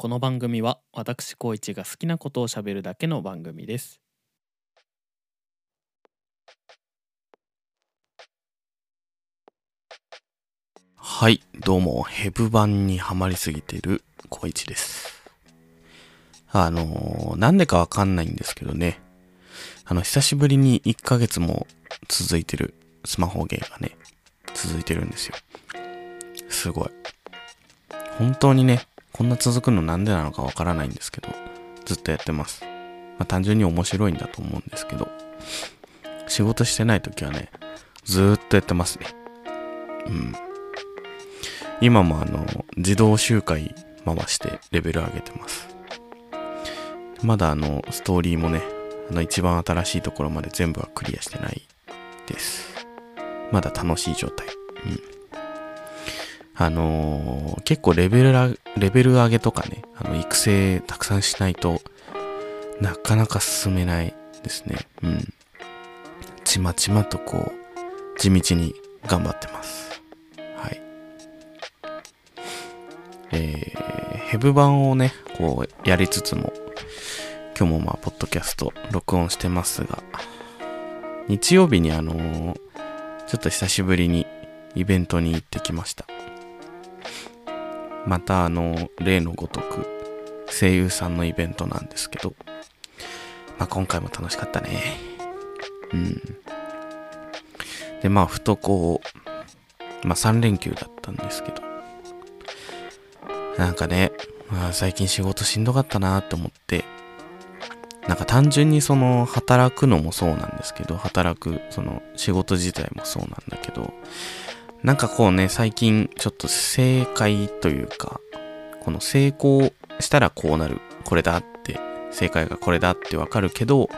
この番組は私高一が好きなことをしゃべるだけの番組ですはい、どうも、ヘブ版にはまりすぎてる小一です。あのーなんでかわかんないんですけどね、あの、久しぶりに1ヶ月も続いてるスマホゲーがね、続いてるんですよ。すごい。本当にね、こんな続くのなんでなのかわからないんですけど、ずっとやってます。まあ、単純に面白いんだと思うんですけど、仕事してない時はね、ずっとやってますね。うん。今もあの、自動周回回してレベル上げてます。まだあの、ストーリーもね、あの、一番新しいところまで全部はクリアしてないです。まだ楽しい状態。うん。あのー結構レベル、レベル上げとかね、あの、育成たくさんしないとなかなか進めないですね。うん。ちまちまとこう、地道に頑張ってます。はい。えー、ヘブ版をね、こう、やりつつも、今日もまあ、ポッドキャスト録音してますが、日曜日にあのーちょっと久しぶりにイベントに行ってきました。またあの、例のごとく、声優さんのイベントなんですけど、まあ今回も楽しかったね。うん。で、まあ、ふとこう、まあ3連休だったんですけど、なんかね、まあ、最近仕事しんどかったなって思って、なんか単純にその働くのもそうなんですけど、働くその仕事自体もそうなんだけど、なんかこうね、最近ちょっと正解というか、この成功したらこうなる、これだって、正解がこれだってわかるけど、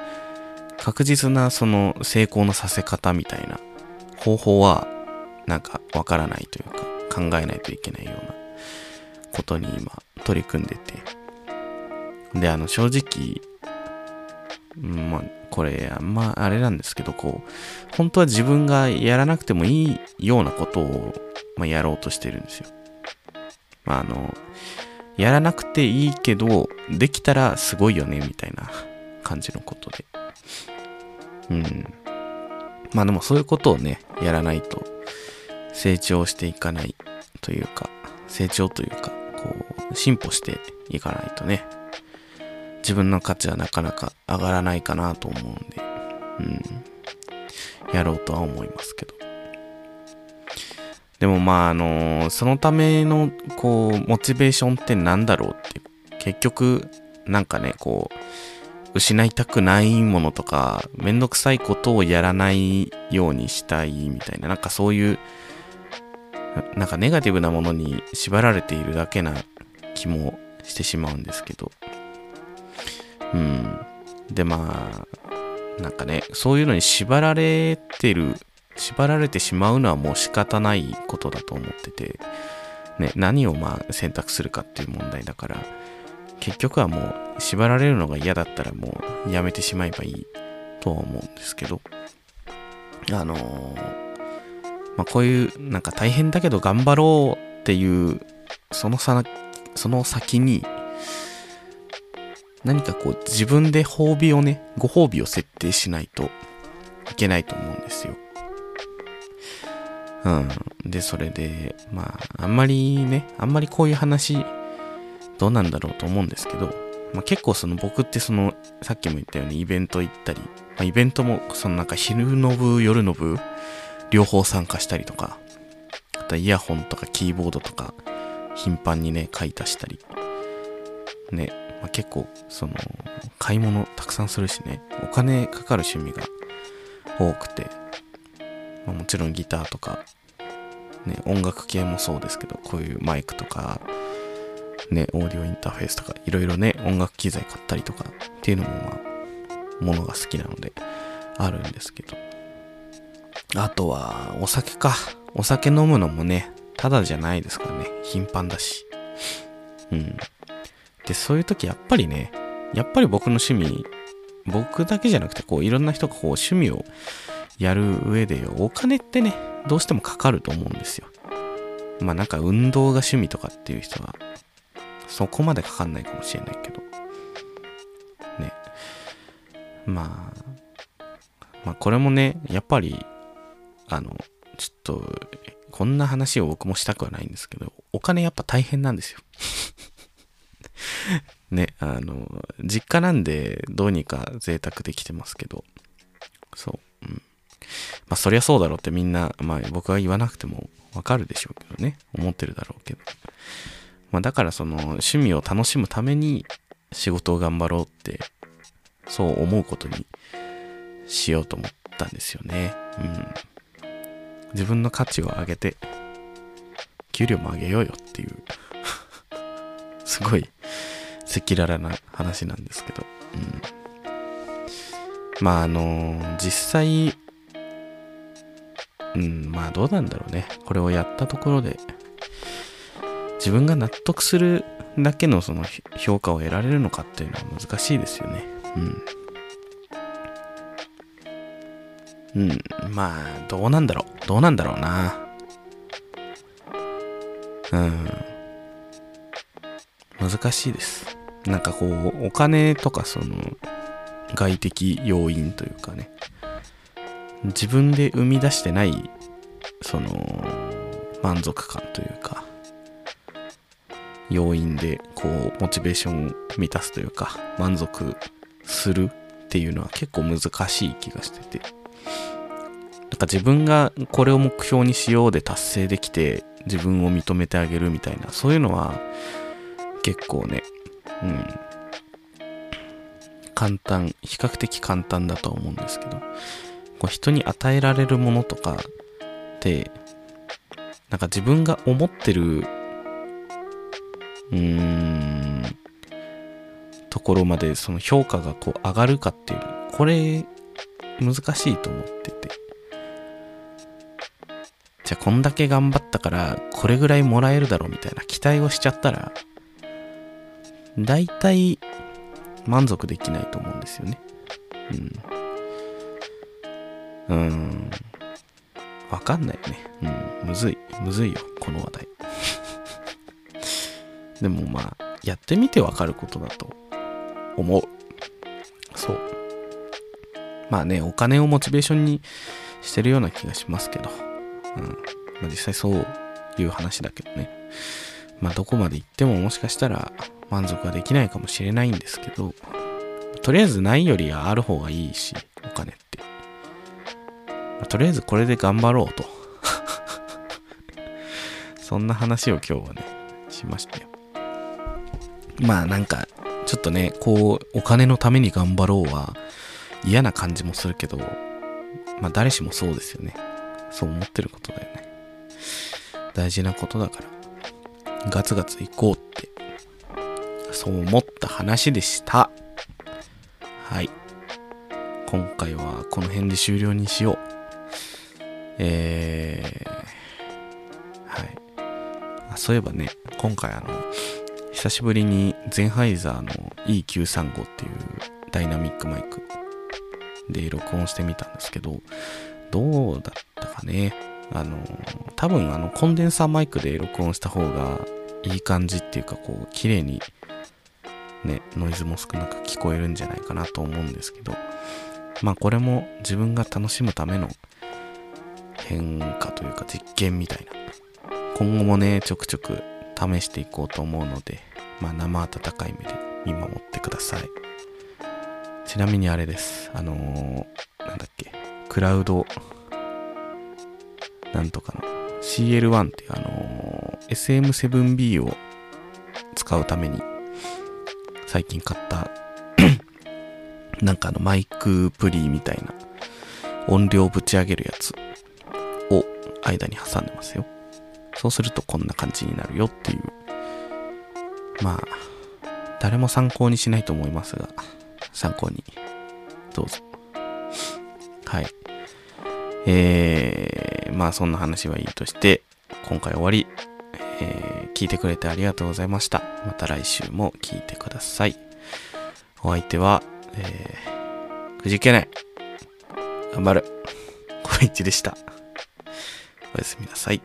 確実なその成功のさせ方みたいな方法はなんかわからないというか考えないといけないようなことに今取り組んでて。で、あの正直、まあ、これ、あんまあれなんですけど、こう、本当は自分がやらなくてもいいようなことを、まあ、やろうとしてるんですよ。まあ、あの、やらなくていいけど、できたらすごいよね、みたいな感じのことで。うん。まあでもそういうことをね、やらないと成長していかないというか、成長というか、こう、進歩していかないとね、自分の価値はなかなか上がらないかなと思うんで、うん。やろうとは思いますけど。でもまああのそのためのこうモチベーションってなんだろうって結局なんかねこう失いたくないものとかめんどくさいことをやらないようにしたいみたいななんかそういうなんかネガティブなものに縛られているだけな気もしてしまうんですけどうん。でまあなんかねそういうのに縛られてる縛られてしまうのはもう仕方ないことだと思ってて、ね、何をまあ選択するかっていう問題だから、結局はもう縛られるのが嫌だったらもうやめてしまえばいいとは思うんですけど、あのーまあこういうなんか大変だけど頑張ろうっていう、そのさ、その先に、何かこう自分で褒美をね、ご褒美を設定しないといけないと思うんですよ。うん。で、それで、まあ、あんまりね、あんまりこういう話、どうなんだろうと思うんですけど、まあ結構その僕ってその、さっきも言ったようにイベント行ったり、まあイベントもそのなんか昼の部、夜の部、両方参加したりとか、あとイヤホンとかキーボードとか、頻繁にね、買い足したり、ね、まあ、結構、その、買い物たくさんするしね、お金かかる趣味が多くて、まあ、もちろんギターとか、ね、音楽系もそうですけど、こういうマイクとか、ね、オーディオインターフェースとか、いろいろね、音楽機材買ったりとかっていうのもまあ、ものが好きなので、あるんですけど。あとは、お酒か。お酒飲むのもね、ただじゃないですからね、頻繁だし。うん。で、そういう時やっぱりね、やっぱり僕の趣味、僕だけじゃなくて、こう、いろんな人がこう、趣味をやる上で、お金ってね、どうしてもかかると思うんですよ。まあなんか運動が趣味とかっていう人は、そこまでかかんないかもしれないけど。ね。まあ、まあこれもね、やっぱり、あの、ちょっと、こんな話を僕もしたくはないんですけど、お金やっぱ大変なんですよ。ね、あの、実家なんでどうにか贅沢できてますけど、そう。うん。まあそりゃそうだろうってみんな、まあ僕は言わなくてもわかるでしょうけどね。思ってるだろうけど。まあだからその趣味を楽しむために仕事を頑張ろうって、そう思うことにしようと思ったんですよね。うん。自分の価値を上げて、給料も上げようよっていう、すごい赤裸々な話なんですけど。うん。まああの実際、うん、まあどうなんだろうね。これをやったところで、自分が納得するだけのその評価を得られるのかっていうのは難しいですよね。うん。うん、まあ、どうなんだろう。どうなんだろうな。うん。難しいです。なんかこう、お金とかその、外的要因というかね。自分で生み出してない、その、満足感というか、要因で、こう、モチベーションを満たすというか、満足するっていうのは結構難しい気がしてて。なんか自分がこれを目標にしようで達成できて、自分を認めてあげるみたいな、そういうのは結構ね、うん。簡単、比較的簡単だと思うんですけど、こう人に与えられるものとかって、なんか自分が思ってる、うーん、ところまでその評価がこう上がるかっていう、これ難しいと思ってて。じゃあこんだけ頑張ったからこれぐらいもらえるだろうみたいな期待をしちゃったら、大体満足できないと思うんですよね。うん。うん。わかんないよね。うん。むずい。むずいよ。この話題。でもまあ、やってみてわかることだと思う。そう。まあね、お金をモチベーションにしてるような気がしますけど。うん。まあ実際そういう話だけどね。まあどこまで行ってももしかしたら満足はできないかもしれないんですけど、とりあえずないよりはある方がいいし、お金って。まあとりあえずこれで頑張ろうと。そんな話を今日はね、しましたよ。まあなんか、ちょっとね、こう、お金のために頑張ろうは嫌な感じもするけど、まあ誰しもそうですよね。そう思ってることだよね。大事なことだから、ガツガツ行こうって、そう思った話でした。はい。今回はこの辺で終了にしよう。えー、はい。そういえばね、今回あの、久しぶりにゼンハイザーの E935 っていうダイナミックマイクで録音してみたんですけど、どうだったかね。あの、多分あのコンデンサーマイクで録音した方がいい感じっていうかこう綺麗にね、ノイズも少なく聞こえるんじゃないかなと思うんですけど、まあこれも自分が楽しむための変化というか実験みたいな。今後もね、ちょくちょく試していこうと思うので、まあ生温かい目で見守ってください。ちなみにあれです。あのー、なんだっけ、クラウド、なんとかの CL1 っていうあのー SM7B を使うために最近買った なんかあのマイクプリみたいな音量ぶち上げるやつを間に挟んでますよ。そうするとこんな感じになるよっていう。まあ、誰も参考にしないと思いますが、参考にどうぞ。はい。えー、まあそんな話はいいとして、今回終わり。え聞いてくれてありがとうございました。また来週も聞いてください。お相手は、えー、くじけない。頑張る。こいちでした。おやすみなさい。